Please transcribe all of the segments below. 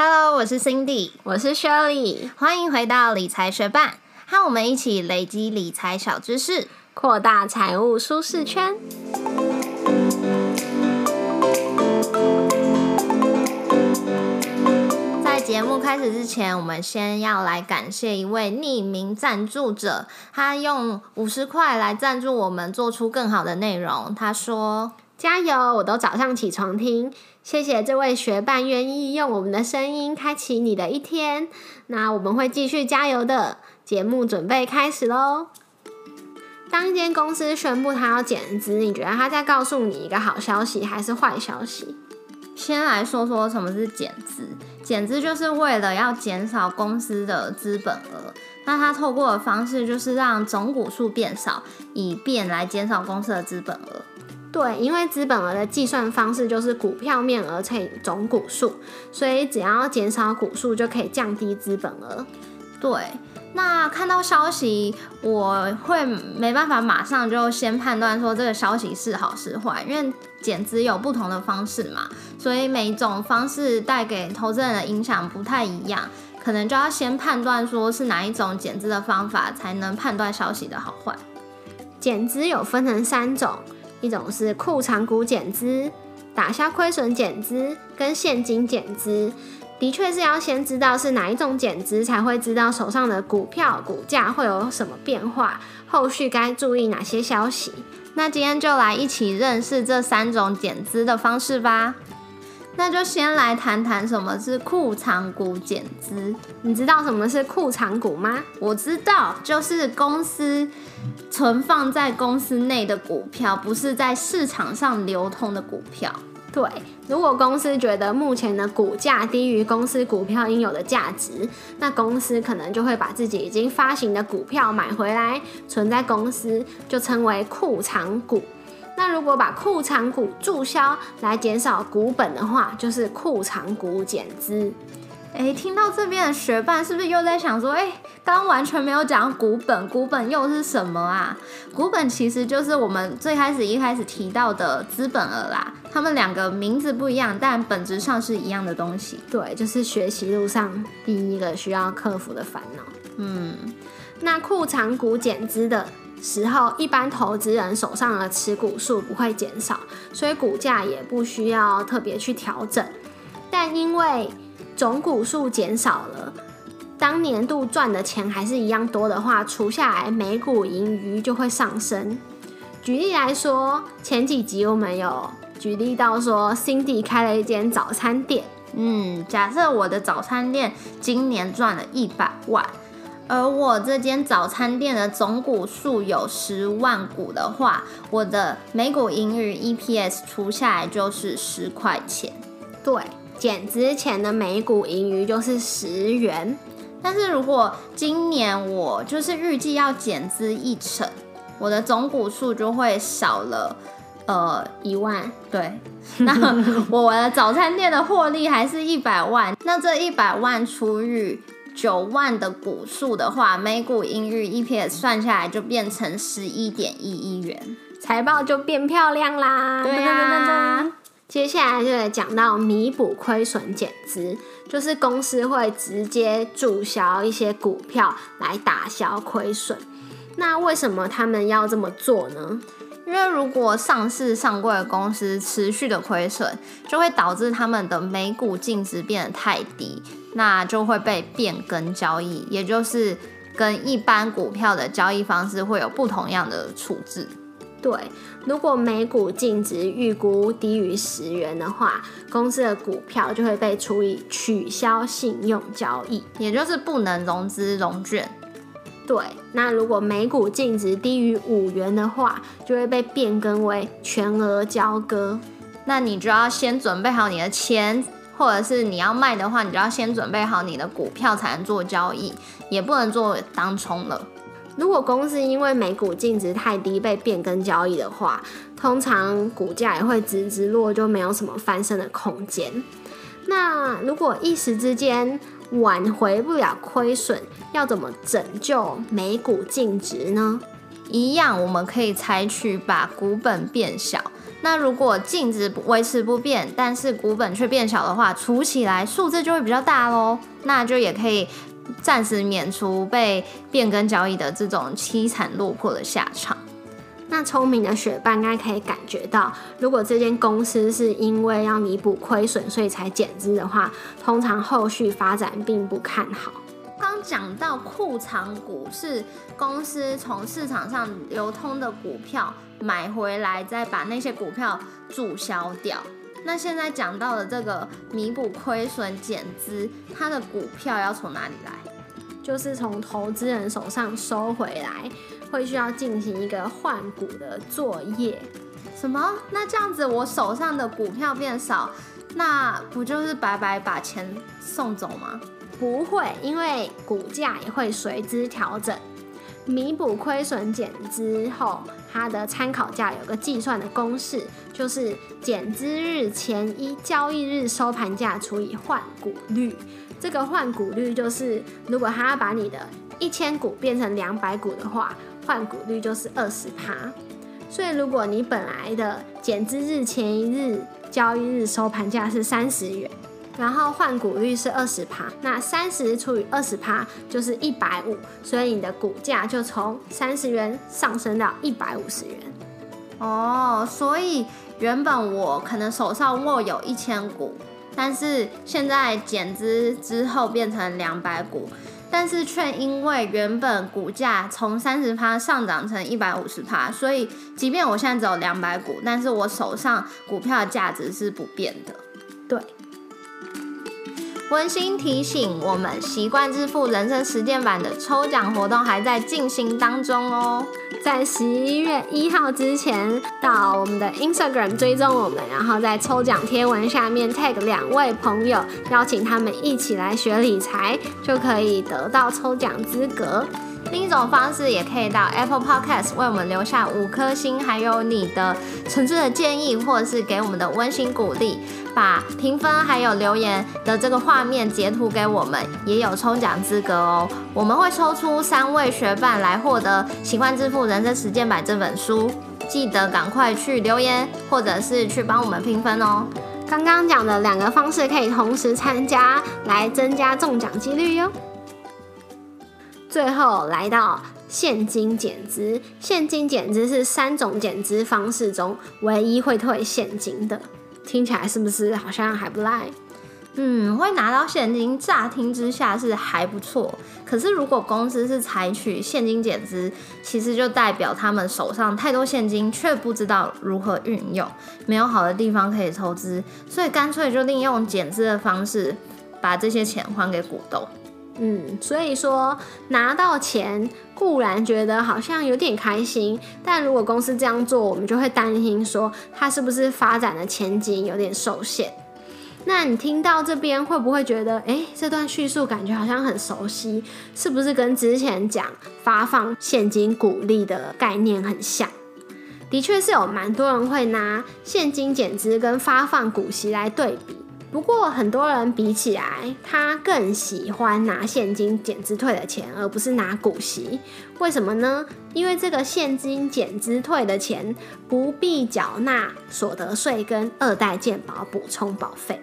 Hello，我是 Cindy，我是 Shirley，欢迎回到理财学伴，和我们一起累积理财小知识，扩大财务舒适圈。在节目开始之前，我们先要来感谢一位匿名赞助者，他用五十块来赞助我们，做出更好的内容。他说。加油！我都早上起床听，谢谢这位学伴愿意用我们的声音开启你的一天。那我们会继续加油的。节目准备开始喽！当一间公司宣布它要减资，你觉得它在告诉你一个好消息还是坏消息？先来说说什么是减资。减资就是为了要减少公司的资本额，那它透过的方式就是让总股数变少，以便来减少公司的资本额。对，因为资本额的计算方式就是股票面额乘以总股数，所以只要减少股数就可以降低资本额。对，那看到消息，我会没办法马上就先判断说这个消息是好是坏，因为减资有不同的方式嘛，所以每一种方式带给投资人的影响不太一样，可能就要先判断说是哪一种减资的方法，才能判断消息的好坏。减资有分成三种。一种是库藏股减资、打消亏损减资跟现金减资，的确是要先知道是哪一种减资，才会知道手上的股票股价会有什么变化，后续该注意哪些消息。那今天就来一起认识这三种减资的方式吧。那就先来谈谈什么是库藏股减资。你知道什么是库藏股吗？我知道，就是公司存放在公司内的股票，不是在市场上流通的股票。对，如果公司觉得目前的股价低于公司股票应有的价值，那公司可能就会把自己已经发行的股票买回来，存在公司，就称为库藏股。那如果把库藏股注销来减少股本的话，就是库藏股减资。哎，听到这边的学伴是不是又在想说，哎，刚完全没有讲股本，股本又是什么啊？股本其实就是我们最开始一开始提到的资本额啦。他们两个名字不一样，但本质上是一样的东西。对，就是学习路上第一个需要克服的烦恼。嗯，那库藏股减资的。时候，一般投资人手上的持股数不会减少，所以股价也不需要特别去调整。但因为总股数减少了，当年度赚的钱还是一样多的话，除下来每股盈余就会上升。举例来说，前几集我们有举例到说，Cindy 开了一间早餐店。嗯，假设我的早餐店今年赚了一百万。而我这间早餐店的总股数有十万股的话，我的每股盈余 EPS 除下来就是十块钱。对，减之前的每股盈余就是十元。但是如果今年我就是预计要减资一成，我的总股数就会少了呃一万。对，那 我的早餐店的获利还是一百万，那这一百万除以九万的股数的话，每股盈余 EPS 算下来就变成十一点一亿元，财报就变漂亮啦。对啊，接下来就来讲到弥补亏损减资，就是公司会直接注销一些股票来打消亏损。那为什么他们要这么做呢？因为如果上市上柜的公司持续的亏损，就会导致他们的每股净值变得太低，那就会被变更交易，也就是跟一般股票的交易方式会有不同样的处置。对，如果每股净值预估低于十元的话，公司的股票就会被处以取消信用交易，也就是不能融资融券。对，那如果每股净值低于五元的话，就会被变更为全额交割。那你就要先准备好你的钱，或者是你要卖的话，你就要先准备好你的股票才能做交易，也不能做当冲了。如果公司因为每股净值太低被变更交易的话，通常股价也会直直落，就没有什么翻身的空间。那如果一时之间，挽回不了亏损，要怎么拯救每股净值呢？一样，我们可以采取把股本变小，那如果净值维持不变，但是股本却变小的话，除起来数字就会比较大喽。那就也可以暂时免除被变更交易的这种凄惨落魄的下场。那聪明的学霸应该可以感觉到，如果这间公司是因为要弥补亏损，所以才减资的话，通常后续发展并不看好。刚讲到库藏股是公司从市场上流通的股票买回来，再把那些股票注销掉。那现在讲到的这个弥补亏损减资，它的股票要从哪里来？就是从投资人手上收回来。会需要进行一个换股的作业，什么？那这样子我手上的股票变少，那不就是白白把钱送走吗？不会，因为股价也会随之调整。弥补亏损减资后，它的参考价有个计算的公式，就是减资日前一交易日收盘价除以换股率。这个换股率就是，如果他要把你的一千股变成两百股的话。换股率就是二十趴，所以如果你本来的减资日前一日交易日收盘价是三十元，然后换股率是二十趴，那三十除以二十趴就是一百五，所以你的股价就从三十元上升到一百五十元。哦，所以原本我可能手上握有一千股，但是现在减资之后变成两百股。但是却因为原本股价从三十趴上涨成一百五十趴，所以即便我现在只有两百股，但是我手上股票的价值是不变的。对。温馨提醒，我们习惯致富人生实践版的抽奖活动还在进行当中哦。在十一月一号之前，到我们的 Instagram 追踪我们，然后在抽奖贴文下面 tag 两位朋友，邀请他们一起来学理财，就可以得到抽奖资格。另一种方式，也可以到 Apple Podcast 为我们留下五颗星，还有你的纯粹的建议，或者是给我们的温馨鼓励，把评分还有留言的这个画面截图给我们，也有抽奖资格哦。我们会抽出三位学伴来获得《习惯致富人生实践版》这本书，记得赶快去留言，或者是去帮我们评分哦。刚刚讲的两个方式可以同时参加，来增加中奖几率哟。最后来到现金减资，现金减资是三种减资方式中唯一会退现金的，听起来是不是好像还不赖？嗯，会拿到现金，乍听之下是还不错。可是如果公司是采取现金减资，其实就代表他们手上太多现金，却不知道如何运用，没有好的地方可以投资，所以干脆就利用减资的方式，把这些钱还给股东。嗯，所以说拿到钱固然觉得好像有点开心，但如果公司这样做，我们就会担心说它是不是发展的前景有点受限。那你听到这边会不会觉得，哎，这段叙述感觉好像很熟悉，是不是跟之前讲发放现金股利的概念很像？的确是有蛮多人会拿现金减资跟发放股息来对比。不过很多人比起来，他更喜欢拿现金减资退的钱，而不是拿股息。为什么呢？因为这个现金减资退的钱不必缴纳所得税跟二代健保补充保费。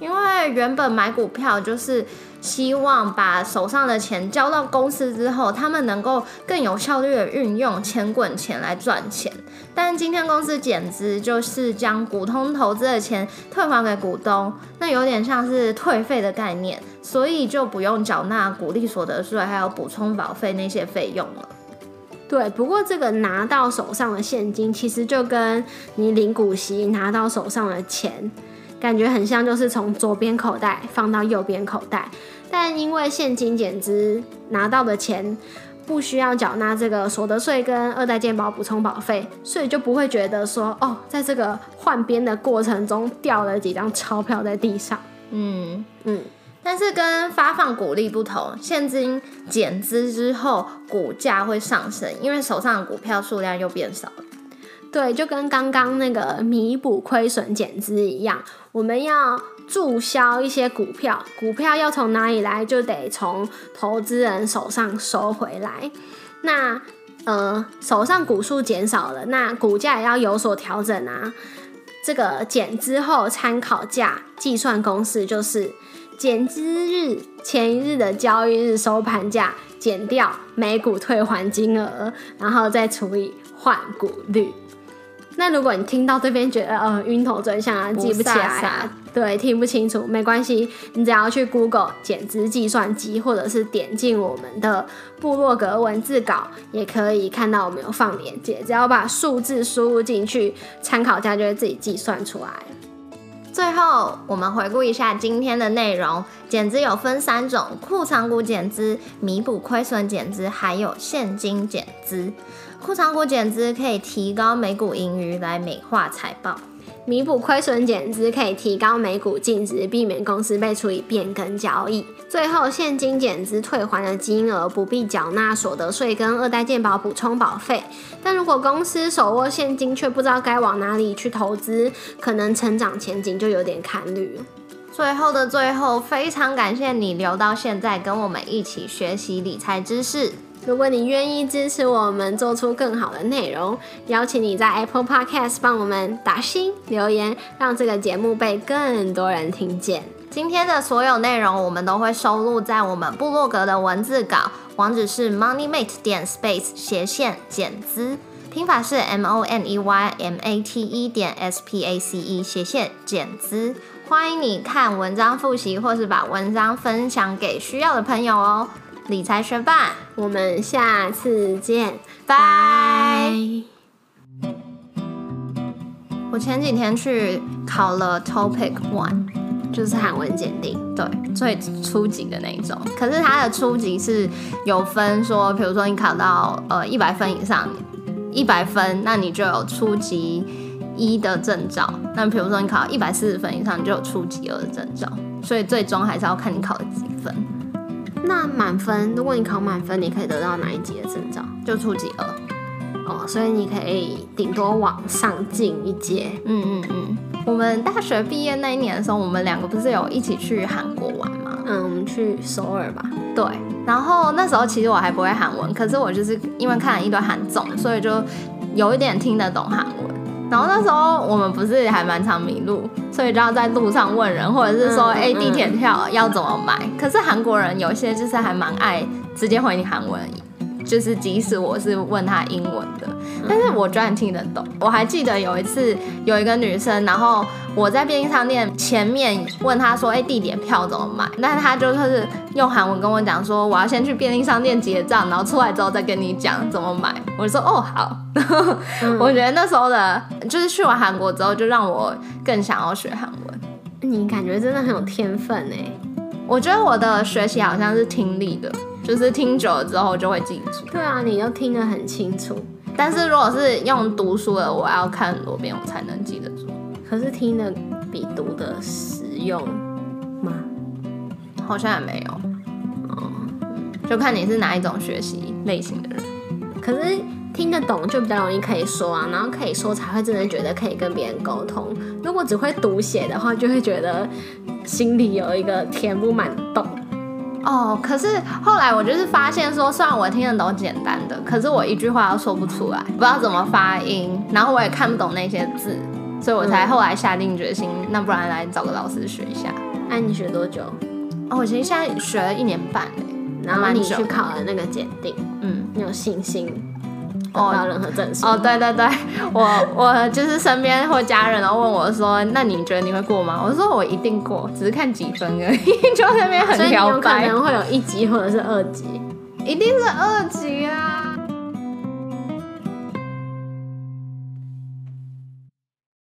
因为原本买股票就是希望把手上的钱交到公司之后，他们能够更有效率的运用钱滚钱来赚钱。但今天公司减资，就是将股东投资的钱退还给股东，那有点像是退费的概念，所以就不用缴纳股利所得税还有补充保费那些费用了。对，不过这个拿到手上的现金，其实就跟你领股息拿到手上的钱。感觉很像，就是从左边口袋放到右边口袋，但因为现金减资拿到的钱不需要缴纳这个所得税跟二代健保补充保费，所以就不会觉得说哦，在这个换边的过程中掉了几张钞票在地上。嗯嗯，但是跟发放股利不同，现金减资之后股价会上升，因为手上的股票数量又变少了。对，就跟刚刚那个弥补亏损减资一样，我们要注销一些股票，股票要从哪里来，就得从投资人手上收回来。那呃，手上股数减少了，那股价也要有所调整啊。这个减资后参考价计算公式就是减资日前一日的交易日收盘价减掉每股退还金额，然后再除以换股率。那如果你听到这边觉得呃晕头转向啊，记不起来啊，对，听不清楚，没关系，你只要去 Google 减资计算机，或者是点进我们的部落格文字稿，也可以看到我们有放链接，只要把数字输入进去，参考价就会自己计算出来。最后，我们回顾一下今天的内容，减资有分三种：库藏股减资、弥补亏损减资，还有现金减资。库藏股减资可以提高每股盈余来美化财报，弥补亏损减资可以提高每股净值，避免公司被处以变更交易。最后，现金减资退还的金额不必缴纳所得税跟二代健保补充保费。但如果公司手握现金却不知道该往哪里去投资，可能成长前景就有点看虑。最后的最后，非常感谢你留到现在跟我们一起学习理财知识。如果你愿意支持我们做出更好的内容，邀请你在 Apple Podcast 帮我们打星留言，让这个节目被更多人听见。今天的所有内容我们都会收录在我们部落格的文字稿，网址是 moneymate 点 space 斜线减资，拼法是 m o n e y m a t e 点 s p a c e 斜线减资。欢迎你看文章复习，或是把文章分享给需要的朋友哦。理财学霸，我们下次见，拜。我前几天去考了 Topic One，就是韩文检定，对，最初级的那一种。可是它的初级是有分说，比如说你考到呃一百分以上，一百分，那你就有初级一的证照；那比如说你考一百四十分以上，你就有初级二的证照。所以最终还是要看你考了几分。那满分，如果你考满分，你可以得到哪一级的证照？就初级二哦，所以你可以顶多往上进一阶。嗯嗯嗯。我们大学毕业那一年的时候，我们两个不是有一起去韩国玩吗？嗯，我们去首尔吧。对。然后那时候其实我还不会韩文，可是我就是因为看了一堆韩综，所以就有一点听得懂韩文。然后那时候我们不是还蛮常迷路，所以就要在路上问人，或者是说，哎，地铁票要怎么买？可是韩国人有些就是还蛮爱直接回你韩文，就是即使我是问他英文的。但是我居然听得懂。我还记得有一次有一个女生，然后我在便利商店前面问她说：“哎，地点票怎么买？”但她就是用韩文跟我讲说：“我要先去便利商店结账，然后出来之后再跟你讲怎么买。”我就说：“哦，好。”我觉得那时候的，就是去完韩国之后，就让我更想要学韩文。你感觉真的很有天分哎！我觉得我的学习好像是听力的，就是听久了之后就会记住。对啊，你都听得很清楚。但是如果是用读书的，我要看很多遍我才能记得住。可是听的比读的实用吗？好像也没有。哦，就看你是哪一种学习类型的人。可是听得懂就比较容易可以说啊，然后可以说才会真的觉得可以跟别人沟通。如果只会读写的话，就会觉得心里有一个填不满洞。哦，可是后来我就是发现说，虽然我听得懂简单的，可是我一句话都说不出来，不知道怎么发音，然后我也看不懂那些字，所以我才后来下定决心，那不然来找个老师学一下。那你学多久？哦，我其实现在学了一年半嘞，然后你去考了那个检定，嗯，你有信心？哦，到任何证书。哦，对对对，我我就是身边或家人，然后问我说：“那你觉得你会过吗？”我说：“我一定过，只是看几分而已。”就那边很挑白，可能会有一级或者是二级，一定是二级